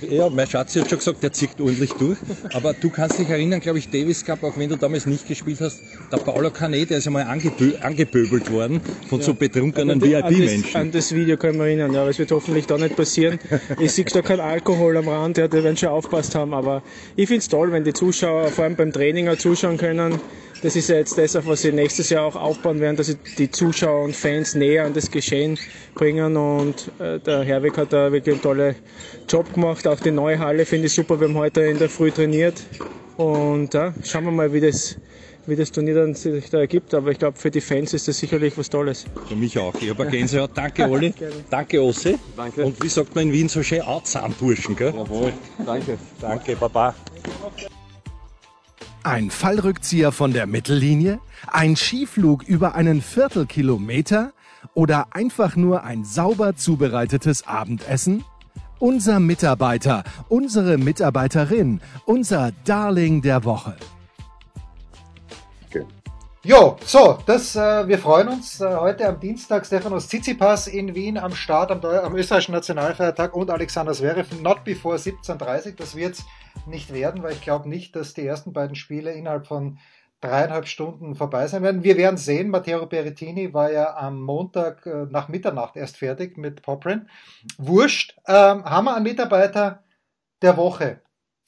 Ja, mein Schatz hat schon gesagt, der zieht ordentlich durch. Aber du kannst dich erinnern, glaube ich, Davis Cup, auch wenn du damals nicht gespielt hast, der Paolo Canet, der ist einmal angebö angepöbelt worden von ja. so betrunkenen VIP-Menschen. An, das Video können wir erinnern, ja, aber es wird hoffentlich da nicht passieren. Ich sehe da kein Alkohol am Rand, ja, die werden schon aufpasst haben, aber ich finde es toll, wenn die Zuschauer vor allem beim Training auch zuschauen können. Das ist ja jetzt das, auf was sie nächstes Jahr auch aufbauen werden, dass sie die Zuschauer und Fans näher an das Geschehen bringen. Und äh, der Herwig hat da wirklich einen tollen Job gemacht. Auch die neue Halle finde ich super. Wir haben heute in der Früh trainiert. Und ja, schauen wir mal, wie das, wie das Turnier dann sich da ergibt. Aber ich glaube, für die Fans ist das sicherlich was Tolles. Für mich auch. Ich habe eine Gänsehaut. Danke, Olli. Danke, Ossi. Danke. Und wie sagt man in Wien so schön, Burschen, gell? Jawohl. Danke. Danke, Baba. Ein Fallrückzieher von der Mittellinie? Ein Skiflug über einen Viertelkilometer? Oder einfach nur ein sauber zubereitetes Abendessen? Unser Mitarbeiter, unsere Mitarbeiterin, unser Darling der Woche. Jo, so, das, äh, wir freuen uns äh, heute am Dienstag Stefanos Tsitsipas in Wien am Start am, am österreichischen Nationalfeiertag und Alexander Zverev not before 17.30 Das wird nicht werden, weil ich glaube nicht, dass die ersten beiden Spiele innerhalb von dreieinhalb Stunden vorbei sein werden. Wir werden sehen, Matteo Berrettini war ja am Montag äh, nach Mitternacht erst fertig mit Poprin. Wurscht. Ähm, haben wir einen Mitarbeiter der Woche,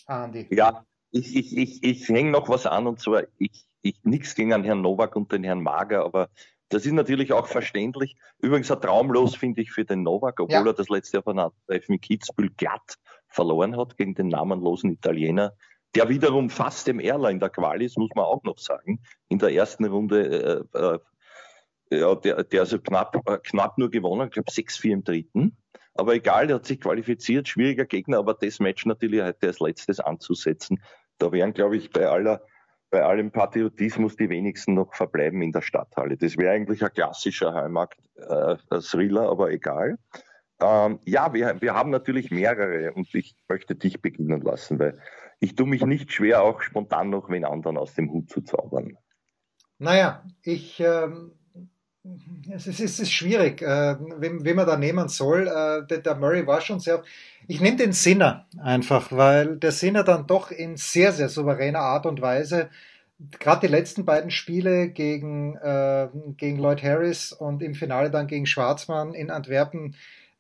Andi? Ja, ich, ich, ich, ich hänge noch was an und zwar, ich, ich nichts gegen den Herrn Nowak und den Herrn Mager, aber das ist natürlich auch verständlich. Übrigens ein traumlos finde ich für den Novak, obwohl ja. er das letzte Jahr von einem Treffen in Kitzbühel glatt verloren hat gegen den namenlosen Italiener, der wiederum fast Erler in der Quali ist, muss man auch noch sagen. In der ersten Runde, äh, äh, ja, der, der also knapp, äh, knapp nur gewonnen, ich glaube 6-4 im dritten. Aber egal, der hat sich qualifiziert, schwieriger Gegner, aber das Match natürlich heute als letztes anzusetzen. Da wären, glaube ich, bei aller bei allem Patriotismus die wenigsten noch verbleiben in der Stadthalle. Das wäre eigentlich ein klassischer Heimat-Thriller, äh, aber egal. Ähm, ja, wir, wir haben natürlich mehrere und ich möchte dich beginnen lassen, weil ich tue mich nicht schwer, auch spontan noch wen anderen aus dem Hut zu zaubern. Naja, ich, ähm, es, ist, es ist schwierig, äh, wen, wen man da nehmen soll. Äh, der, der, Murray war schon sehr. Ich nehme den Sinner einfach, weil der Sinner dann doch in sehr, sehr souveräner Art und Weise gerade die letzten beiden Spiele gegen, äh, gegen Lloyd Harris und im Finale dann gegen Schwarzmann in Antwerpen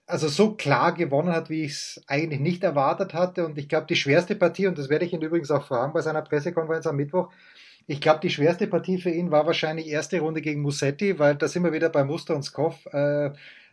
also so klar gewonnen hat, wie ich es eigentlich nicht erwartet hatte. Und ich glaube, die schwerste Partie, und das werde ich ihn übrigens auch fragen bei seiner Pressekonferenz am Mittwoch, ich glaube, die schwerste Partie für ihn war wahrscheinlich erste Runde gegen Musetti, weil da sind wir wieder bei Muster und Skoff. Äh,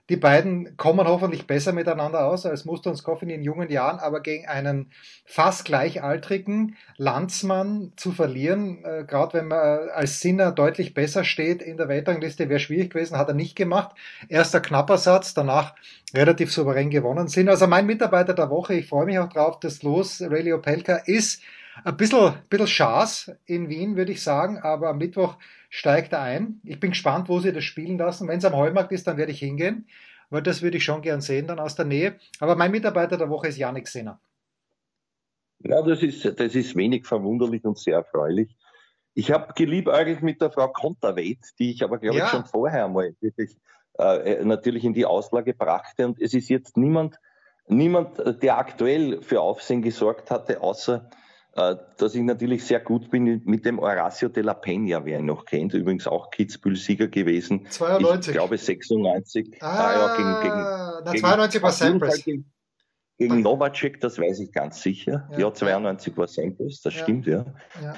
Die beiden kommen hoffentlich besser miteinander aus als Muster und Skoff in jungen Jahren, aber gegen einen fast gleichaltrigen Landsmann zu verlieren, äh, gerade wenn man als Sinner deutlich besser steht in der Weltrangliste, wäre schwierig gewesen, hat er nicht gemacht. Erster knapper Satz, danach relativ souverän gewonnen sind. Also mein Mitarbeiter der Woche, ich freue mich auch drauf, das Los Rayleigh Opelka ist ein bisschen, bisschen Schaß in Wien, würde ich sagen, aber am Mittwoch steigt er ein. Ich bin gespannt, wo sie das spielen lassen. Wenn es am Heumarkt ist, dann werde ich hingehen, weil das würde ich schon gern sehen, dann aus der Nähe. Aber mein Mitarbeiter der Woche ist Janik Senner. Ja, das ist, das ist wenig verwunderlich und sehr erfreulich. Ich habe geliebäugelt mit der Frau Konterweit, die ich aber, glaube ja. ich, schon vorher mal wirklich äh, natürlich in die Auslage brachte. Und es ist jetzt niemand, niemand, der aktuell für Aufsehen gesorgt hatte, außer äh, dass ich natürlich sehr gut bin mit dem Horacio de la Peña, wer ihn noch kennt, übrigens auch Kitzbühel-Sieger gewesen. 92. Ich glaube 96. Ah, ah ja, gegen, gegen, na, 92 war Sampras. Gegen, gegen Novacek, das weiß ich ganz sicher. Ja, ja 92 war Sampras, das ja. stimmt, ja. ja.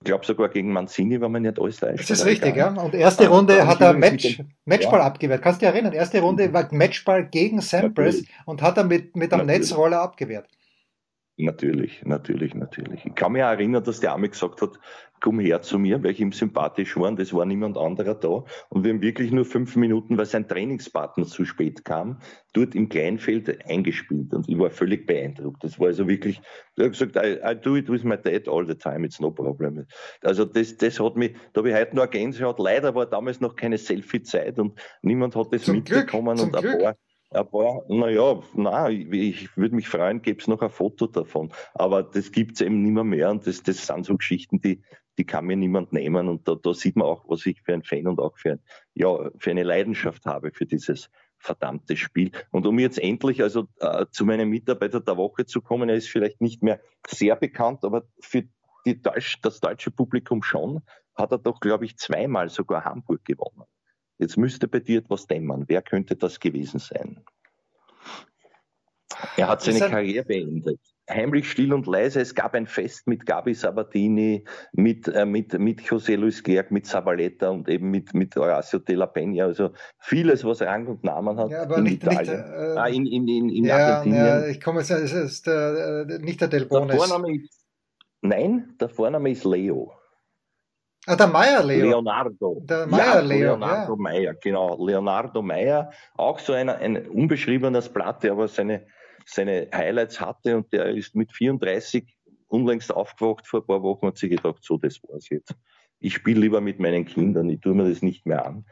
Ich glaube sogar gegen Mancini, wenn man nicht alles leicht. Das ist richtig, ja. Und erste Runde hat er Match, Matchball ja. abgewehrt. Kannst du dich erinnern? Erste Runde war Matchball gegen Sampras und hat er mit, mit einem Natürlich. Netzroller abgewehrt. Natürlich, natürlich, natürlich. Ich kann mich auch erinnern, dass der Arme gesagt hat, komm her zu mir, weil ich ihm sympathisch war und es war niemand anderer da. Und wir haben wirklich nur fünf Minuten, weil sein Trainingspartner zu spät kam, dort im Kleinfeld eingespielt. Und ich war völlig beeindruckt. Das war also wirklich, er hat gesagt, I, I, do it with my dad all the time, it's no problem. Also das, das hat mich, da habe ich heute noch eine Gänsehaut. Leider war damals noch keine Selfie-Zeit und niemand hat das zum mitbekommen Glück, und ein Glück. paar ein paar, naja, na, ich, ich würde mich freuen, gäbe es noch ein Foto davon. Aber das gibt es eben nicht mehr, mehr und das, das sind so Geschichten, die, die kann mir niemand nehmen. Und da, da sieht man auch, was ich für ein Fan und auch für, ein, ja, für eine Leidenschaft habe für dieses verdammte Spiel. Und um jetzt endlich also äh, zu meinem Mitarbeiter der Woche zu kommen, er ist vielleicht nicht mehr sehr bekannt, aber für die Deutsch, das deutsche Publikum schon, hat er doch, glaube ich, zweimal sogar Hamburg gewonnen. Jetzt müsste bei dir etwas dämmern. Wer könnte das gewesen sein? Er hat seine Karriere beendet. Heimlich, still und leise. Es gab ein Fest mit Gabi Sabatini, mit, äh, mit, mit José Luis Clerc, mit Sabaletta und eben mit, mit Horacio de la Peña. Also vieles, was Rang und Namen hat ja, aber in nicht, Italien. Nicht, äh, ah, in, in, in, in ja, Argentinien. Ja, ich komme jetzt, es ist äh, nicht der Del Bones. Der Vorname ist, nein, der Vorname ist Leo. Ah, der Meyer Leo. Leonardo. Der Meyer ja, Leo. Leonardo ja. Meyer, genau. Leonardo Meyer, auch so ein, ein unbeschriebenes Blatt, der aber seine, seine Highlights hatte und der ist mit 34 unlängst aufgewacht vor ein paar Wochen und hat sich gedacht, so, das war's jetzt. Ich spiele lieber mit meinen Kindern, ich tue mir das nicht mehr an.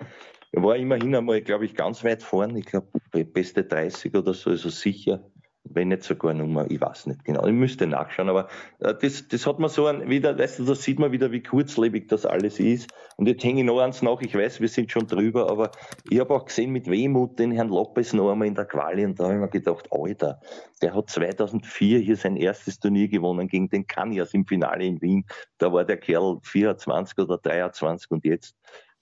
Er war immerhin einmal, glaube ich, ganz weit vorne, ich glaube, beste 30 oder so, also sicher wenn nicht sogar Nummer, ich weiß nicht genau, ich müsste nachschauen, aber äh, das, das hat man so ein, wieder, weißt du, da sieht man wieder, wie kurzlebig das alles ist. Und jetzt hänge ich noch eins nach, ich weiß, wir sind schon drüber, aber ich habe auch gesehen mit Wehmut den Herrn Lopez noch einmal in der Quali und da habe ich mir gedacht, Alter, der hat 2004 hier sein erstes Turnier gewonnen gegen den Kanyas im Finale in Wien. Da war der Kerl 24 oder 23 und jetzt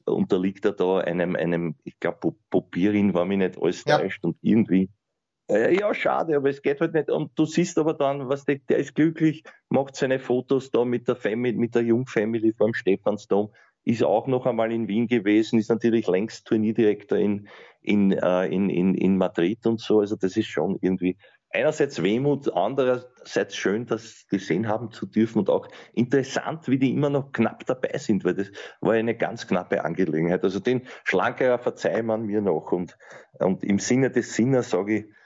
unterliegt er da einem, einem ich glaube, Popirin war mir nicht alles ja. täuscht und irgendwie ja, schade, aber es geht halt nicht. Und du siehst aber dann, was der, der ist glücklich, macht seine Fotos da mit der Family, mit der Jungfamily vom Stephansdom, ist auch noch einmal in Wien gewesen, ist natürlich längst Turnierdirektor in, in, äh, in, in, in Madrid und so. Also das ist schon irgendwie einerseits Wehmut, andererseits schön, das gesehen haben zu dürfen und auch interessant, wie die immer noch knapp dabei sind, weil das war eine ganz knappe Angelegenheit. Also den Schlankerer verzeiht man mir noch und, und im Sinne des Sinners sage ich, äh,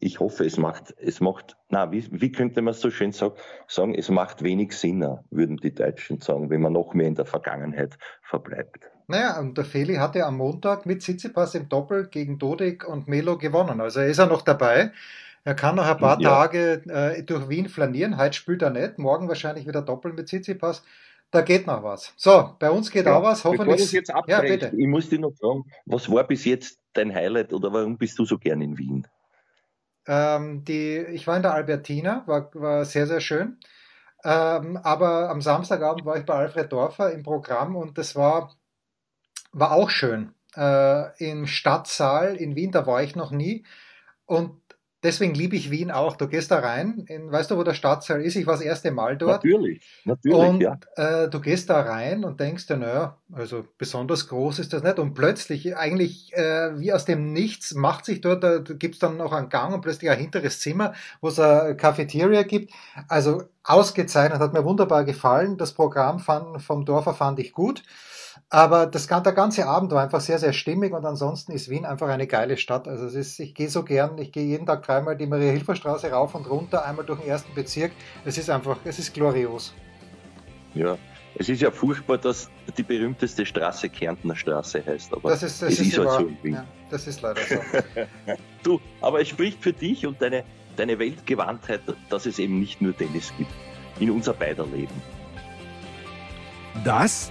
ich hoffe, es macht, es macht, na, wie, wie könnte man so schön sagen, es macht wenig Sinn, würden die Deutschen sagen, wenn man noch mehr in der Vergangenheit verbleibt. Naja, und der Feli hatte am Montag mit Tsitsipas im Doppel gegen Dodik und Melo gewonnen. Also er ist er noch dabei. Er kann noch ein paar ja. Tage äh, durch Wien flanieren. Heute spielt er nicht. Morgen wahrscheinlich wieder Doppel mit Tsitsipas. Da geht noch was. So, bei uns geht ja, auch was. Hoffentlich. Bevor jetzt ja, bitte. Ich muss dir noch fragen, was war bis jetzt dein Highlight oder warum bist du so gern in Wien? Ähm, die, ich war in der Albertina, war, war sehr, sehr schön. Ähm, aber am Samstagabend war ich bei Alfred Dorfer im Programm und das war, war auch schön. Äh, Im Stadtsaal in Wien, da war ich noch nie. Und deswegen liebe ich Wien auch. Du gehst da rein, in, weißt du, wo der Stadtsaal ist? Ich war das erste Mal dort. Natürlich, natürlich, und, ja. Äh, du gehst da rein und denkst dir, naja, also besonders groß ist das nicht. Und plötzlich, eigentlich äh, wie aus dem Nichts, macht sich dort, da gibt es dann noch einen Gang und plötzlich ein hinteres Zimmer, wo es eine Cafeteria gibt. Also ausgezeichnet, hat mir wunderbar gefallen. Das Programm fand, vom Dorfer fand ich gut. Aber das, der ganze Abend war einfach sehr, sehr stimmig und ansonsten ist Wien einfach eine geile Stadt. Also es ist, ich gehe so gern, ich gehe jeden Tag dreimal die Maria-Hilfer-Straße rauf und runter, einmal durch den ersten Bezirk. Es ist einfach, es ist glorios. Ja, es ist ja furchtbar, dass die berühmteste Straße Kärntner Straße heißt, aber das ist, das es ist, ist halt so in Wien. Ja, das ist leider so. du, aber es spricht für dich und deine, deine Weltgewandtheit, dass es eben nicht nur Tennis gibt in unser beider Leben. Das